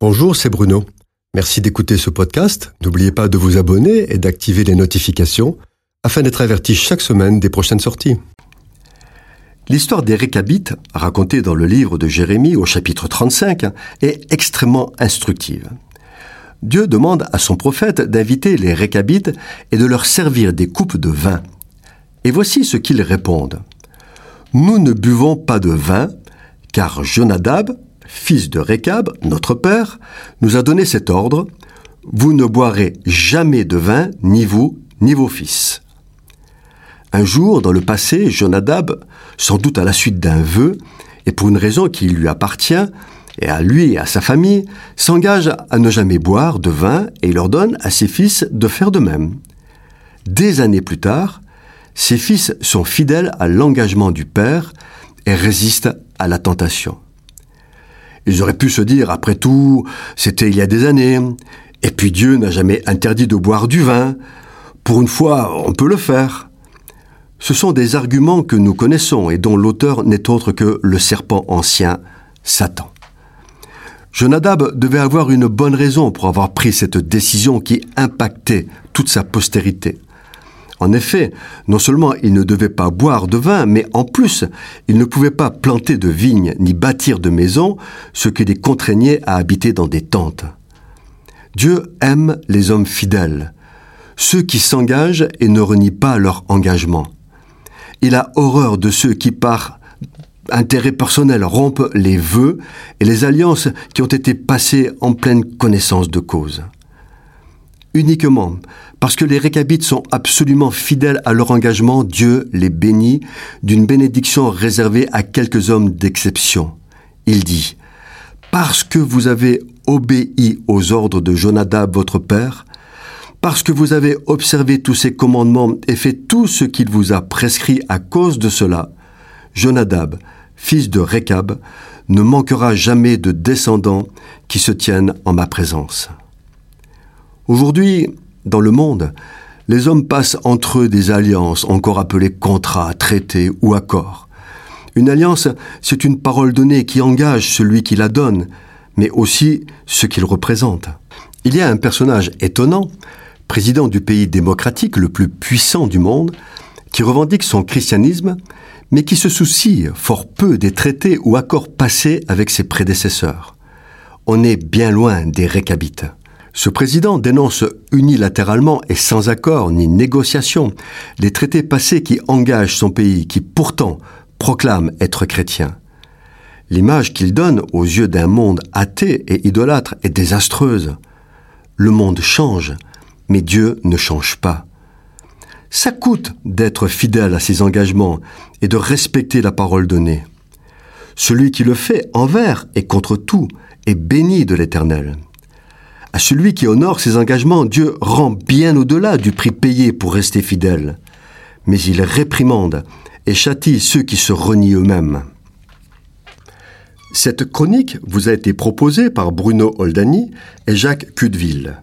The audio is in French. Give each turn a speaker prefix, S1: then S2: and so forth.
S1: Bonjour, c'est Bruno. Merci d'écouter ce podcast. N'oubliez pas de vous abonner et d'activer les notifications afin d'être averti chaque semaine des prochaines sorties. L'histoire des Récabites, racontée dans le livre de Jérémie au chapitre 35, est extrêmement instructive. Dieu demande à son prophète d'inviter les Récabites et de leur servir des coupes de vin. Et voici ce qu'ils répondent. Nous ne buvons pas de vin, car Jonadab, fils de Récab, notre père, nous a donné cet ordre, Vous ne boirez jamais de vin, ni vous, ni vos fils. Un jour, dans le passé, Jonadab, sans doute à la suite d'un vœu, et pour une raison qui lui appartient, et à lui et à sa famille, s'engage à ne jamais boire de vin et il ordonne à ses fils de faire de même. Des années plus tard, ses fils sont fidèles à l'engagement du père et résistent à la tentation. Ils auraient pu se dire, après tout, c'était il y a des années, et puis Dieu n'a jamais interdit de boire du vin. Pour une fois, on peut le faire. Ce sont des arguments que nous connaissons et dont l'auteur n'est autre que le serpent ancien, Satan. Jonadab devait avoir une bonne raison pour avoir pris cette décision qui impactait toute sa postérité. En effet, non seulement il ne devait pas boire de vin, mais en plus, il ne pouvait pas planter de vignes ni bâtir de maisons, ce qui les contraignait à habiter dans des tentes. Dieu aime les hommes fidèles, ceux qui s'engagent et ne renient pas leur engagement. Il a horreur de ceux qui, par intérêt personnel, rompent les vœux et les alliances qui ont été passées en pleine connaissance de cause uniquement parce que les récabites sont absolument fidèles à leur engagement, Dieu les bénit d'une bénédiction réservée à quelques hommes d'exception. Il dit, Parce que vous avez obéi aux ordres de Jonadab votre père, parce que vous avez observé tous ses commandements et fait tout ce qu'il vous a prescrit à cause de cela, Jonadab, fils de Récab, ne manquera jamais de descendants qui se tiennent en ma présence. Aujourd'hui, dans le monde, les hommes passent entre eux des alliances, encore appelées contrats, traités ou accords. Une alliance, c'est une parole donnée qui engage celui qui la donne, mais aussi ce qu'il représente. Il y a un personnage étonnant, président du pays démocratique le plus puissant du monde, qui revendique son christianisme, mais qui se soucie fort peu des traités ou accords passés avec ses prédécesseurs. On est bien loin des récabites. Ce président dénonce unilatéralement et sans accord ni négociation les traités passés qui engagent son pays, qui pourtant proclame être chrétien. L'image qu'il donne aux yeux d'un monde athée et idolâtre est désastreuse. Le monde change, mais Dieu ne change pas. Ça coûte d'être fidèle à ses engagements et de respecter la parole donnée. Celui qui le fait envers et contre tout est béni de l'Éternel. À celui qui honore ses engagements, Dieu rend bien au-delà du prix payé pour rester fidèle. Mais il réprimande et châtie ceux qui se renient eux-mêmes. Cette chronique vous a été proposée par Bruno Oldani et Jacques Cudeville.